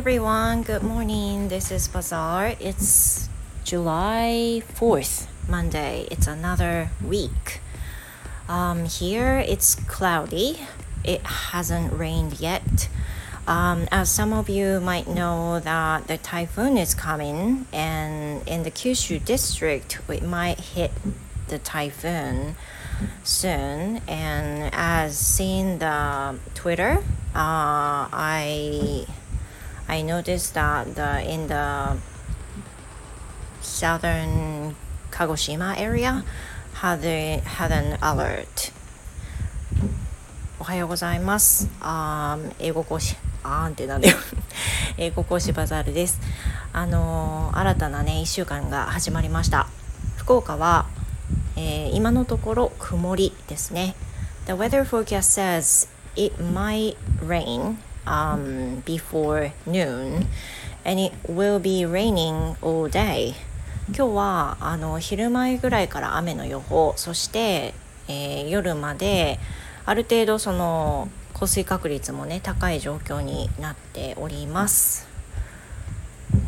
everyone, good morning. This is Bazaar. It's July 4th, Monday. It's another week. Um, here it's cloudy. It hasn't rained yet. Um, as some of you might know that the typhoon is coming and in the Kyushu district it might hit the typhoon soon and as seen the Twitter uh, I I noticed that the, in the southern Kagoshima area had, a, had an alert おはようございますあ英語講師あーんってなんだよ英語講師バザールですあのー、新たなね1週間が始まりました福岡は、えー、今のところ曇りですね The weather forecast says it might rain um, before noon and it will be raining all day. 今日はあの昼前ぐらいから雨の予報そして、えー、夜まである程度その降水確率もね高い状況になっております、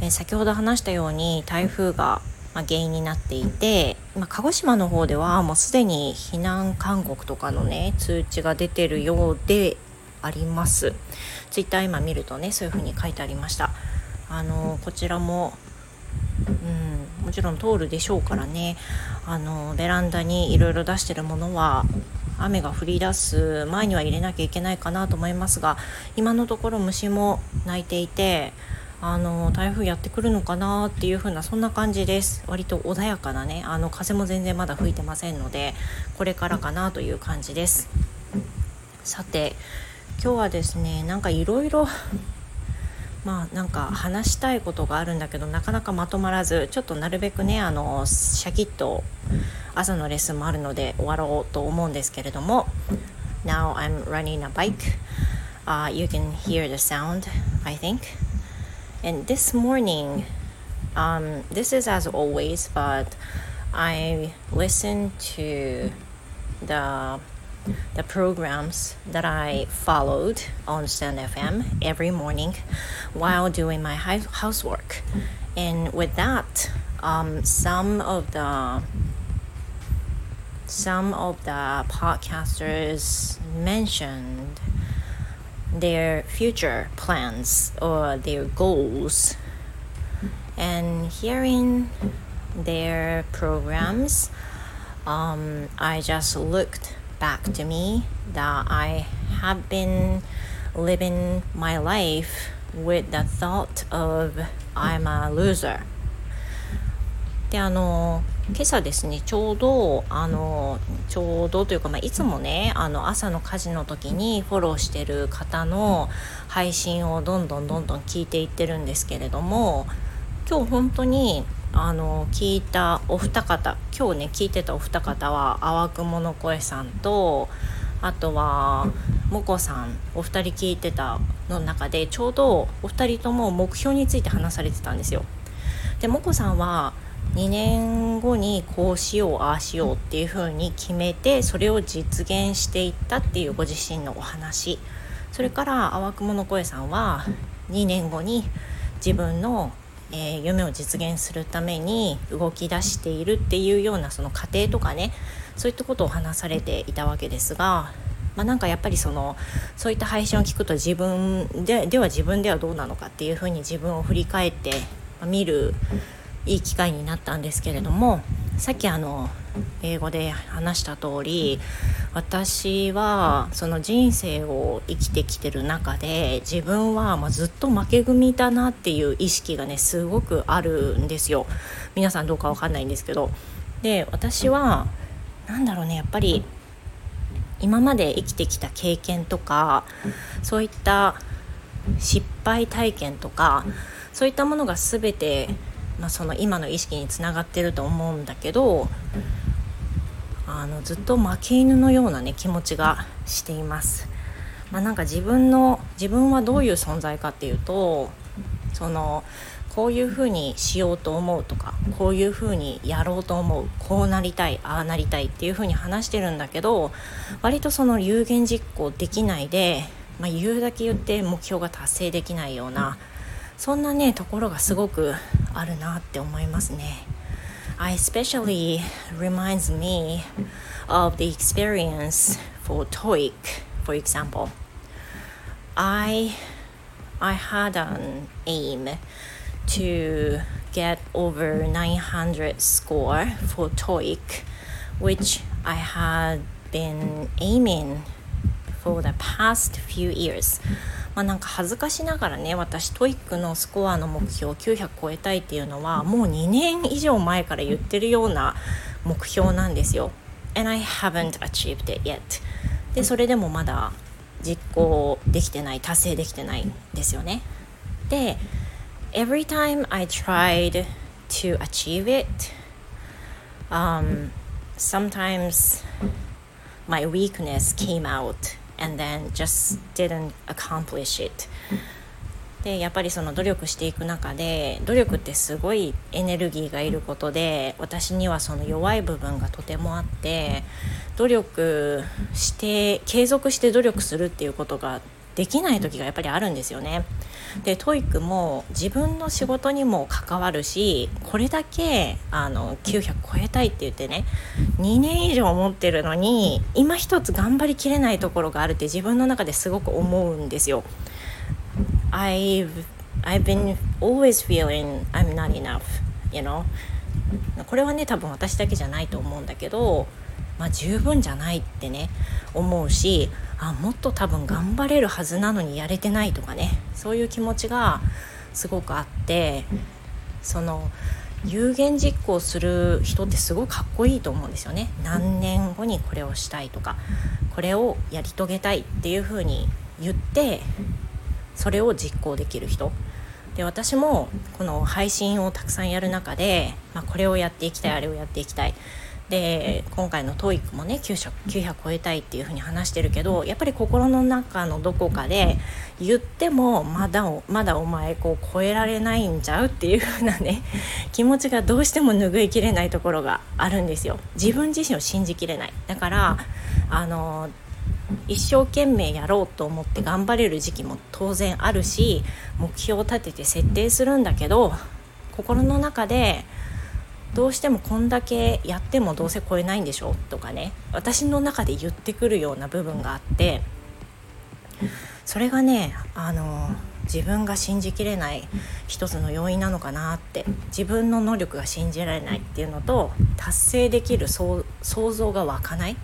えー、先ほど話したように台風がまあ、原因になっていて、まあ、鹿児島の方ではもうすでに避難勧告とかのね通知が出てるようであります。ツイッター今見るとねそういう風に書いてありました。あのこちらもうん、もちろん通るでしょうからね。あのベランダにいろいろ出してるものは雨が降り出す前には入れなきゃいけないかなと思いますが今のところ虫も鳴いていてあの台風やってくるのかなっていう風なそんな感じです。割と穏やかなねあの風も全然まだ吹いてませんのでこれからかなという感じです。さて今日はですねなんかいろいろまあなんか話したいことがあるんだけどなかなかまとまらずちょっとなるべくねあのシャキッと朝のレッスンもあるので終わろうと思うんですけれども Now I'm running a bike、uh, You can hear the sound I think And this morning um, This is as always but I listen to the the programs that I followed on Stand FM every morning while doing my housework. And with that, um, some of the some of the podcasters mentioned their future plans or their goals and hearing their programs um, i just looked back to me that I have been living my life with the thought of I'm a loser. であの今朝ですねちょうどあのちょうどというか、まあ、いつもねあの朝の家事の時にフォローしてる方の配信をどんどんどんどん聞いていってるんですけれども今日本当にあの聞いたお二方今日ね聞いてたお二方は淡雲の声さんとあとはもこさんお二人聞いてたの中でちょうどお二人とも目標について話されてたんですよ。でもこさんは2年後にこうしようああしようっていう風に決めてそれを実現していったっていうご自身のお話それから淡雲の声さんは2年後に自分のえー、夢を実現するために動き出しているっていうようなその過程とかねそういったことを話されていたわけですが、まあ、なんかやっぱりそのそういった配信を聞くと自分ででは自分ではどうなのかっていうふうに自分を振り返って見るいい機会になったんですけれどもさっきあの英語で話した通り私はその人生を生きてきてる中で自分はまずっと負け組だなっていう意識がねすごくあるんですよ。皆さんどうかわかんないんですけど。で私は何だろうねやっぱり今まで生きてきた経験とかそういった失敗体験とかそういったものが全て、まあ、その今の意識につながってると思うんだけどあのずっと負け犬のようなね気持ちがしています。まあ、なんか自分の自分はどういう存在かっていうとそのこういうふうにしようと思うとかこういうふうにやろうと思うこうなりたいああなりたいっていうふうに話してるんだけど割とその有言実行できないで、まあ、言うだけ言って目標が達成できないようなそんなねところがすごくあるなって思いますね。I especially reminds me of the experience for TOEIC, for example. I I had an aim to get over 900 score for TOEIC, which I had been aiming for the past few years. まあ、なんか恥ずかしながらね私 TOEIC のスコアの目標900超えたいっていうのはもう2年以上前から言ってるような目標なんですよ。And I haven't achieved it yet. でそれでもまだ実行できてない達成できてないんですよね。で every time I tried to achieve it um, sometimes my weakness came out and then just didn't accomplish it. でやっぱりその努力していく中で努力ってすごいエネルギーがいることで私にはその弱い部分がとてもあって努力して継続して努力するっていうことができない時がやっぱりあるんですよね。で TOEIC も自分の仕事にも関わるしこれだけあの900超えたいって言ってね2年以上持ってるのに今一つ頑張りきれないところがあるって自分の中ですごく思うんですよ。I've, I've been always feeling I'm not enough, you know? これはね多分私だけじゃないと思うんだけどまあ、十分じゃないってね思うしあもっと多分頑張れるはずなのにやれてないとかねそういう気持ちがすごくあってその有言実行する人ってすごいかっこいいと思うんですよね。何年後にこれをしたいとかこれをやり遂げたいっていうふうに言ってそれを実行できる人。で私もこの配信をたくさんやる中で、まあ、これをやっていきたいあれをやっていきたいで今回の TOEIC もね 900, 900超えたいっていうふうに話してるけどやっぱり心の中のどこかで言ってもまだまだお前こう超えられないんちゃうっていうふうなね気持ちがどうしても拭いきれないところがあるんですよ。自分自身を信じきれない。だからあの一生懸命やろうと思って頑張れる時期も当然あるし目標を立てて設定するんだけど心の中でどうしてもこんだけやってもどうせ超えないんでしょ？とかね。私の中で言ってくるような部分があってそれがねあの自分が信じきれない一つの要因なのかなって自分の能力が信じられないっていうのと達成できる想像が湧かないっ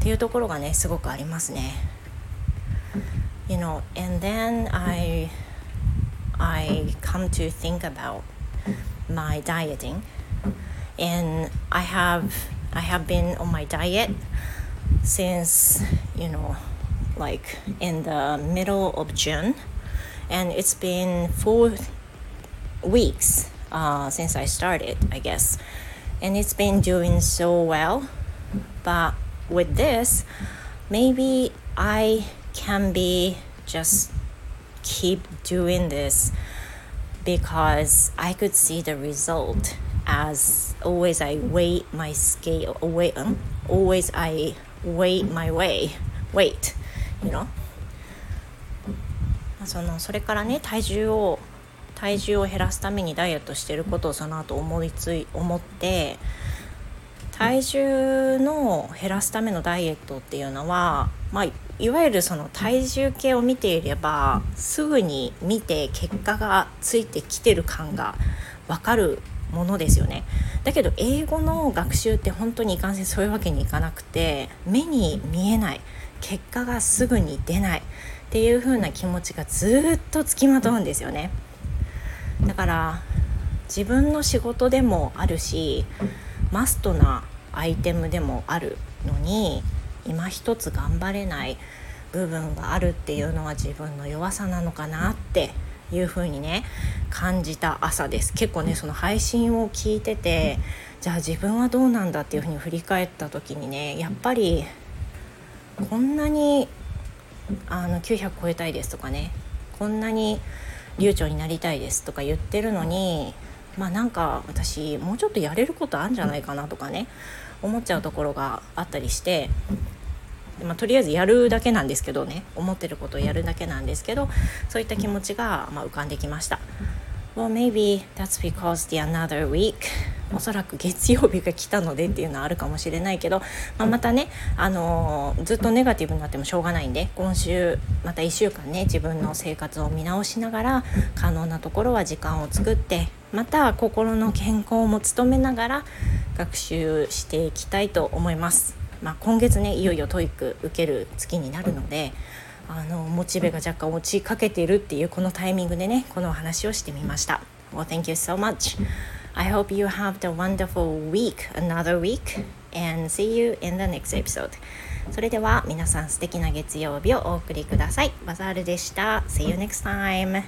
ていうところがねすごくありますね。You know, and then I I come to think about my dieting. And I have I have been on my diet since you know like in the middle of June. And it's been four weeks uh, since I started I guess. And it's been doing so well. But with this maybe I can be just keep doing this because I could see the result as always I weigh my scale away um, always I weigh my way weight you know? そのそれからね体重を体重を減らすためにダイエットしてることをその後思いつい思って体重の減らすためのダイエットっていうのは、まあ、いわゆるその体重計を見ていればすぐに見て結果がついてきてる感が分かるものですよね。だけど英語の学習って本当にいかんせんそういうわけにいかなくて目に見えない。結果がすぐに出ない。っていう風な気持ちがずっとつきまとうんですよね。だから自分の仕事でもあるしマストなアイテムでもあるのに今一つ頑張れない部分があるっていうのは自分の弱さなのかなっていう風にね感じた朝です。結構ねその配信を聞いててじゃあ自分はどうなんだっていう風に振り返った時にねやっぱりこんなにあの900超えたいですとかねこんなに流暢になりたいですとか言ってるのにまあなんか私もうちょっとやれることあるんじゃないかなとかね思っちゃうところがあったりしてまあ、とりあえずやるだけなんですけどね思ってることをやるだけなんですけどそういった気持ちが、まあ、浮かんできました。Well, maybe that's because the another week おそらく月曜日が来たのでっていうのはあるかもしれないけど、まあ、またね、あのー、ずっとネガティブになってもしょうがないんで今週また1週間ね自分の生活を見直しながら可能なところは時間を作ってまた心の健康も努めながら学習していきたいと思います。まあ、今月ねいよいよ TOEIC 受ける月になるのであのモチベが若干落ちかけているっていうこのタイミングでねこのお話をしてみました。Well, thank you so much. I hope you have the wonderful week, another week, and see you in the next episode. それでは皆さん素敵な月曜日をお送りください。バザールでした。See you next time.